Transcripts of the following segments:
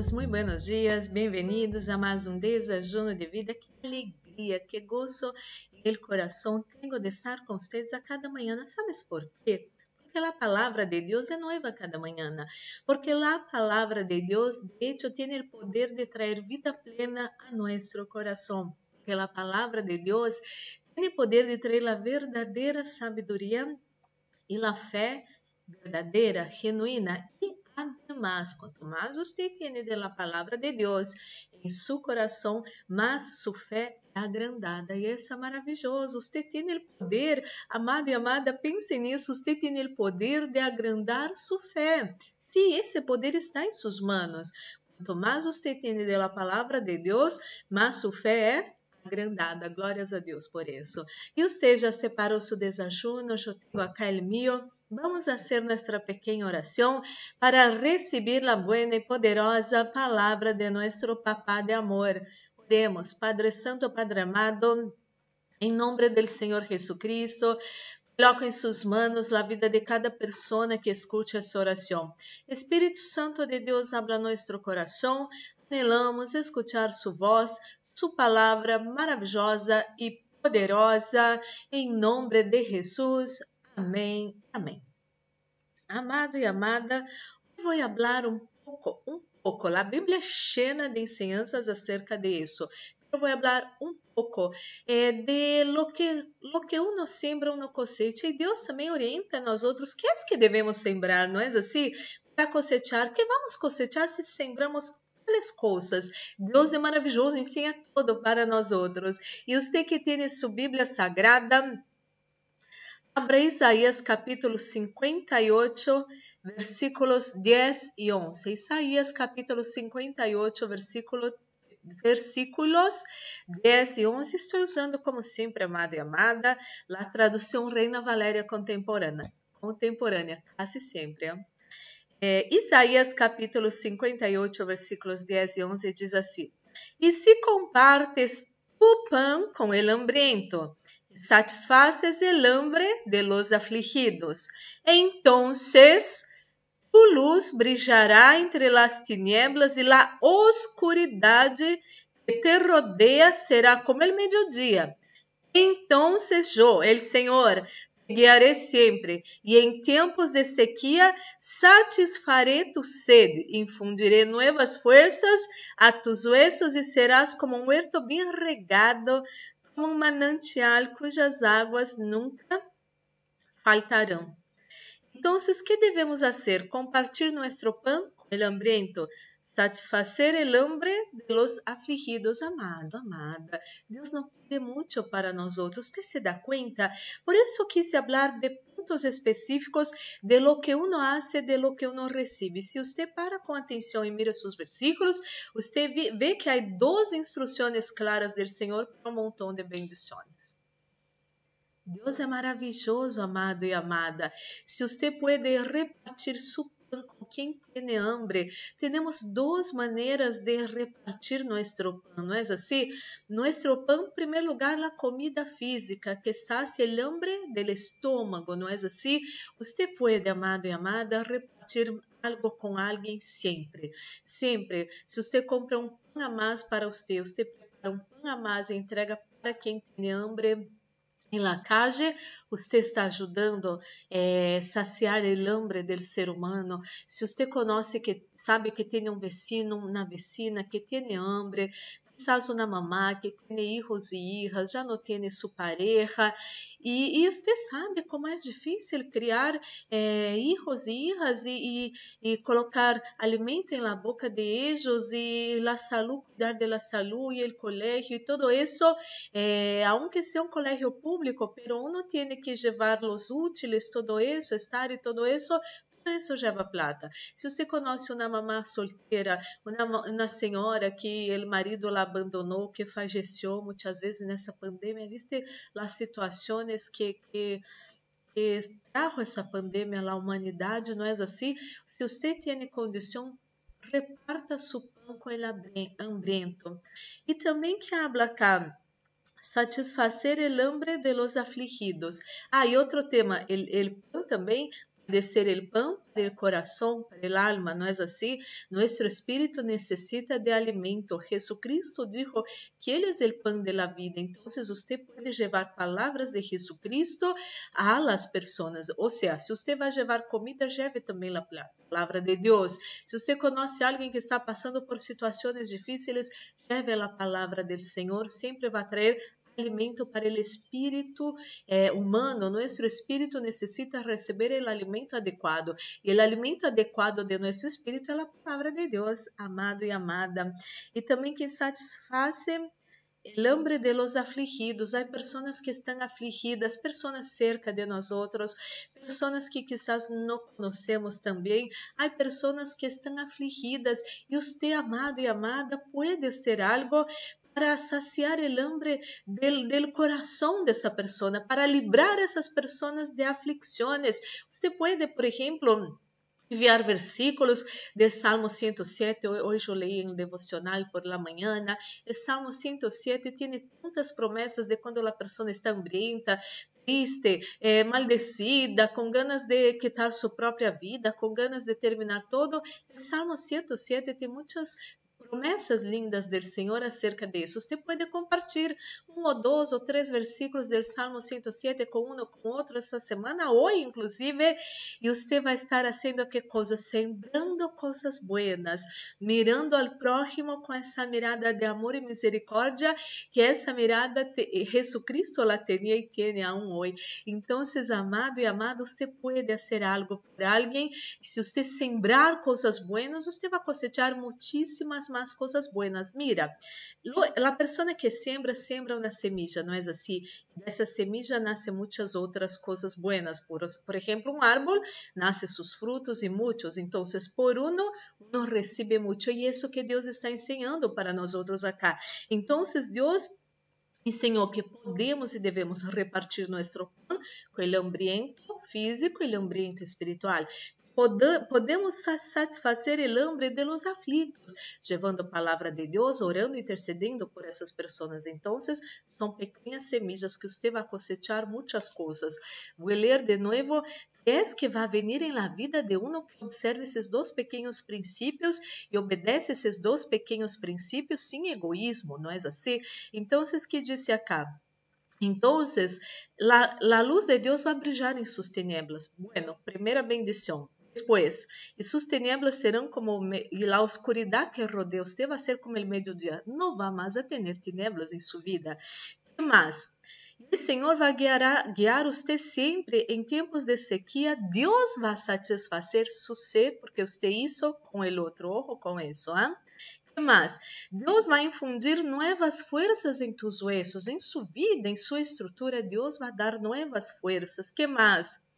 todos, muito buenos dias, bem-vindos a mais um desajuno de vida. Que alegria, que gozo no coração tenho de estar com vocês a cada manhã. ¿Sabes por quê? Porque a palavra de Deus é nova cada manhã. Porque a palavra de Deus, de hecho, tem o poder de trazer vida plena a nosso coração. Porque a palavra de Deus tem o poder de trazer a verdadeira sabedoria e a fé verdadeira, genuína e Además, quanto mais você tem da palavra de Deus em seu coração, mais sua fé é agrandada. E isso é maravilhoso. Você tem o poder, amado e amada, pense nisso. Você tem o poder de agrandar sua fé. Sim, esse poder está em suas mãos. Quanto mais você tem da palavra de Deus, mais sua fé é agrandada. Glórias a Deus por isso. E você já separou seu desajuno? Eu tenho acá o meu. Vamos fazer nossa pequena oração para receber a boa e poderosa palavra de nosso Papá de amor. Oremos, Padre Santo, Padre amado, em nome do Senhor Jesucristo, coloco em suas mãos a vida de cada pessoa que escute essa oração. Espírito Santo de Deus, habla nosso coração. Anelamos escuchar sua voz, sua palavra maravilhosa e poderosa, em nome de Jesus. Amém. Amém. Amado e amada, vou falar um pouco, um pouco. A Bíblia é cheia de ensinanças acerca de isso. Eu vou falar um pouco eh, de lo que, lo que uno siembra, uno cosecha. E Deus também orienta nós outros que é que devemos sembrar, não é assim? Para cosechar, que vamos cosechar se sembramos as coisas. Deus é maravilhoso, ensina tudo para nós outros. E você que tem sua Bíblia Sagrada, Abra Isaías capítulo 58, versículos 10 e 11. Isaías capítulo 58, versículo, versículos 10 e 11. Estou usando, como sempre, amado e amada, a tradução Reina Valéria contemporânea. Contemporânea, quase sempre. É, Isaías capítulo 58, versículos 10 e 11 diz assim: E se compartes tu pão com el hambriento, satisfaces el hambre de los afligidos. Entonces tu luz brilhará entre las tinieblas e la oscuridade que te rodea será como el mediodía. Entonces yo, el Senhor, te guiaré sempre, e em tempos de sequia satisfarei tu sede, infundiré nuevas fuerzas a tus huesos e serás como um huerto bem regado um manancial cujas águas nunca faltarão. Então, o que devemos fazer? Compartilhar nosso pão com o hambriento, satisfacer el hambre de los afligidos, amado, amada. Deus não pede muito para nós outros, você se dá conta? Por isso quis falar de pontos específicos de lo que uno hace, de lo que uno recibe. Se você para com atenção e mira seus versículos, você vê que há duas instruções claras do Senhor para um montão de bendições. Deus é maravilhoso, amado e amada. Se você pode repartir su quem tem hambre. Temos duas maneiras de repartir nosso pão, não é assim? Nosso pão, em primeiro lugar, a comida física que sacia o hambre do estômago, não é assim? Você pode, amado e amada, repartir algo com alguém sempre, sempre. Se você compra um pão a mais para você, você prepara um pão a mais e entrega para quem tem hambre em la você está ajudando a eh, saciar o hambre do ser humano. Se você conhece que sabe que tem um vecino, uma vecina que tem hambre, quizás uma mamá que tem hijos e hijas, já não tem sua pareja, e, e você sabe como é difícil criar eh, hijos e hijas e, e, e, colocar alimento na boca de eles e a saúde, cuidar da saúde e o colégio e tudo isso, eh, aunque seja um colégio público, pero uno tiene que levar os úteis, todo isso, estar e todo isso isso leva plata. Se você conhece uma mamá solteira, uma, uma senhora que o marido la abandonou, que faleceu muitas vezes nessa pandemia, viste as situações que, que, que trajo essa pandemia à humanidade, não é assim? Se você tem condição, reparta seu pão com ele hambriento. E também que habla cá, satisfacer el hambre de los afligidos. Ah, e outro tema, ele, ele também de ser el pan para el corazón, para el alma, ¿no es así? Nuestro espíritu necesita de alimento. Jesucristo dijo que Él es el pan de la vida. Entonces usted puede llevar palabras de Jesucristo a las personas. O sea, si usted va a llevar comida, lleve también la palavra de Deus. Se você conhece alguém que está passando por situações difíceis, leve a palavra do Senhor, sempre vai trazer alimento para o espírito eh, humano. Nosso espírito necessita receber o alimento adequado. E o alimento adequado de nosso espírito é a palavra de Deus, amado e amada. E também que satisfaz el hambre de los afligidos. Há pessoas que estão afligidas, pessoas cerca de nós pessoas que quizás não conhecemos também. Há pessoas que estão afligidas e você, amado e amada, pode ser algo para saciar o hambre del, coração dessa pessoa, para livrar essas pessoas de aflicções. Você pode, por exemplo, enviar versículos de Salmo 107. Hoje eu leí em devocional por la mañana. O Salmo 107 tem tantas promessas de quando a pessoa está hambrienta, triste, eh, maldecida, com ganas de quitar sua própria vida, com ganas de terminar todo. O Salmo 107 tem muitas promessas lindas do Senhor acerca disso. Você pode compartilhar um ou dois ou três versículos do Salmo 107 com um ou com outro essa semana, hoje inclusive, e você vai estar fazendo que coisa? Sembrando coisas buenas, mirando ao próximo com essa mirada de amor e misericórdia, que essa mirada te, Jesucristo la tinha e tem aún hoje. Então, amado e amado, você pode fazer algo por alguém, se você sembrar coisas buenas, você vai cosechar muitíssimas mais más cosas buenas. Mira, lo, la persona que siembra, siembra una semilla, ¿no es así? De esa semilla nacen muchas otras cosas buenas. Por, por ejemplo, un árbol nace sus frutos y muchos. Entonces, por uno, uno recibe mucho. Y eso que Dios está enseñando para nosotros acá. Entonces, Dios ensinou que podemos e devemos repartir nosso pão com o hambriento físico e o hambriento espiritual podemos satisfazer o hambre de los aflitos, levando a palavra de Deus, orando e intercedendo por essas pessoas. Então, são pequenas semillas que você vai cosechar muitas coisas. Vou ler de novo es que vai venir em la vida de uno que observe esses dois pequenos princípios e obedece esses dois pequenos princípios sem egoísmo, não é assim? Então, que disse acá? La, la luz de Dios va a brillar en sus tinieblas. Bueno, primera bendición. Después, y sus tinieblas serán como, y la oscuridad que rodea usted va a ser como el mediodía. No va más a tener tinieblas en su vida. ¿Qué más? El Señor va a guiar, a guiar usted siempre en tiempos de sequía. Dios va a satisfacer su sed porque usted hizo con el otro. Ojo con eso. ¿ah? ¿Qué más? Deus vai infundir novas forças em tus huesos, em sua vida, em sua estrutura. Deus vai dar novas forças. Que mais?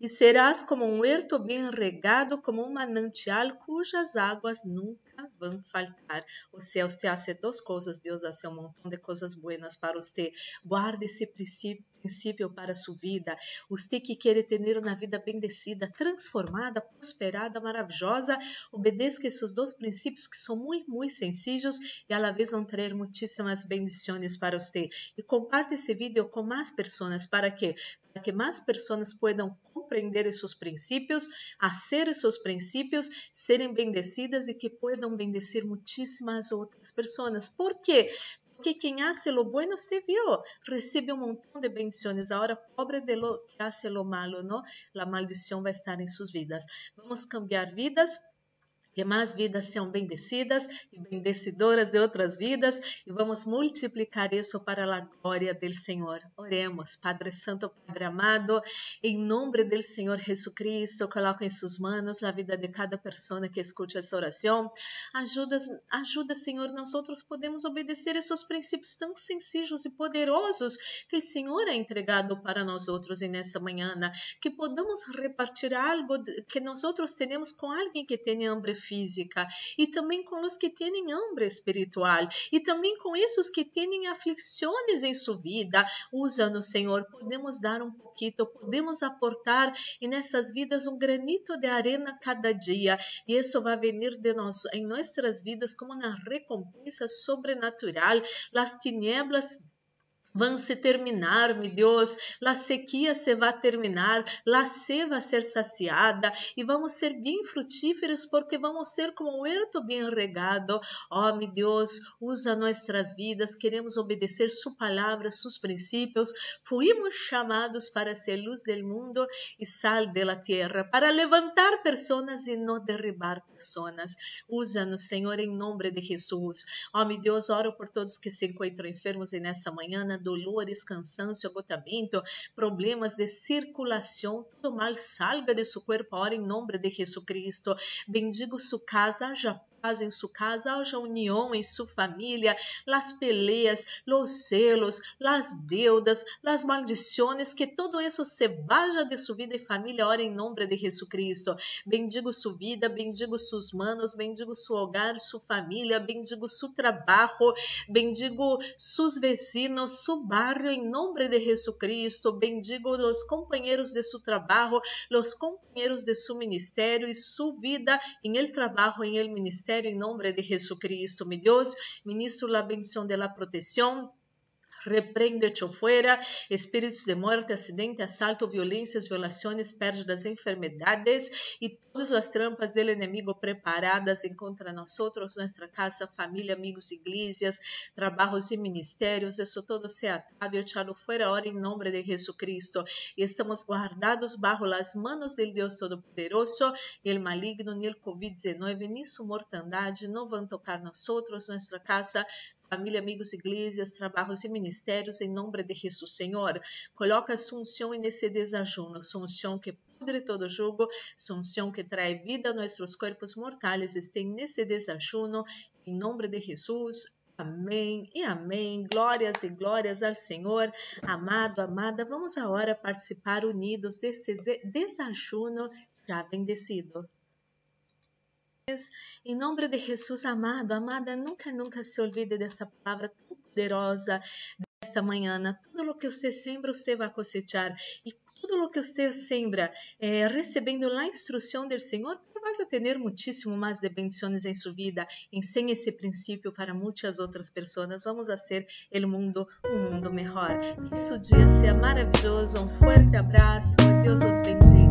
E serás como um huerto bem regado, como um manancial cujas águas nunca vão faltar. O céu te hace duas coisas, Deus hace um montão de coisas buenas para você. Guarde esse princípio para sua vida. Você que quer ter uma vida bendecida, transformada, prosperada, maravilhosa, obedeça esses dois princípios que são muito, muito sencillos e a la vez vão trazer muitíssimas bendições para você. E comparte esse vídeo com mais pessoas para que para que mais pessoas possam compreender esses princípios, fazer esses princípios, serem bendecidas e que possam bendecer muitíssimas outras pessoas. Por quê? Porque quem hace lo bueno, usted vio, recibe un montón de bendiciones. Ahora, pobre de lo que hace lo malo, ¿no? La maldición va a estar en sus vidas. Vamos cambiar vidas que mais vidas sejam bendecidas e bendecedoras de outras vidas e vamos multiplicar isso para a glória do Senhor. Oremos, Padre Santo, Padre amado, em nome do Senhor Jesucristo, coloco em suas mãos a vida de cada pessoa que escute essa oração. Ajuda, ajuda, Senhor, nós outros podemos obedecer esses princípios tão sencillos e poderosos que o Senhor ha entregado para nós outros nessa manhã, que podamos repartir algo que nós outros temos com alguém que tenha hambre física, e também com os que têm hambre espiritual, e também com esses que têm aflições em sua vida. Usa-nos, Senhor, podemos dar um pouquinho, podemos aportar e nessas vidas um granito de arena cada dia, e isso vai vir de nós em nossas vidas como uma recompensa sobrenatural. As tinieblas vão se terminar, meu Deus, a sequia se vai terminar, a sede vai ser saciada e vamos ser bem frutíferos porque vamos ser como um huerto bem regado. Oh, meu Deus, usa nossas vidas, queremos obedecer Sua palavra, Seus princípios. Fomos chamados para ser luz do mundo e sal da terra, para levantar pessoas e não derribar pessoas. Usa-nos, Senhor, em nome de Jesus. Oh, meu Deus, oro por todos que se encontram enfermos nessa manhã dolores, cansancio, agotamiento, problemas de circulação, todo mal salga de su cuerpo ahora em nome de Jesucristo. Bendigo su casa, já paz sua casa, haja união em sua família, las peleas, los celos, las deudas, las maldições, que todo isso se vaya de sua vida e família, ora em nome de Jesucristo. Bendigo sua vida, bendigo seus manos, bendigo seu hogar, sua família, bendigo seu trabalho, bendigo seus vecinos, seu barrio, em nome de Jesucristo. Bendigo os companheiros de seu trabalho, os companheiros de seu ministério e sua vida em el trabalho, em el ministério ministerio en nombre de Jesucristo. Mi Dios, ministro la bendición de la protección Repreende-te fora, espíritos de morte, acidente, assalto, violências, violações, pérdidas, enfermedades e todas as trampas do inimigo preparadas contra nós, nossa casa, família, amigos, igrejas, trabalhos e ministérios. Isso todo se atado e echado fora hora em nome de Jesucristo. E estamos guardados bajo as manos del Deus Todo-Poderoso e o maligno, nem o Covid-19, nem sua mortandade não vão tocar nós, nossa casa, família, amigos, igrejas, trabalhos e ministérios, em nome de Jesus, Senhor. Coloca Assunção nesse desajuno, Assunção que pudre todo jugo, Assunção que traz vida a nossos corpos mortais, estém nesse desajuno, em nome de Jesus. Amém e amém. Glórias e glórias ao Senhor. Amado, amada, vamos agora participar unidos desse desajuno já bendecido. Em nome de Jesus, amado, amada, nunca, nunca se olvide dessa palavra tão poderosa desta manhã. Tudo o que você sembra, você vai cosechar. E tudo o que você sembra, eh, recebendo a instrução do Senhor, vas a ter muitíssimo mais de bendições em sua vida. Ensine esse princípio para muitas outras pessoas. Vamos a ser o mundo um mundo melhor. Que seu dia seja maravilhoso. Um forte abraço. Deus os bendiga.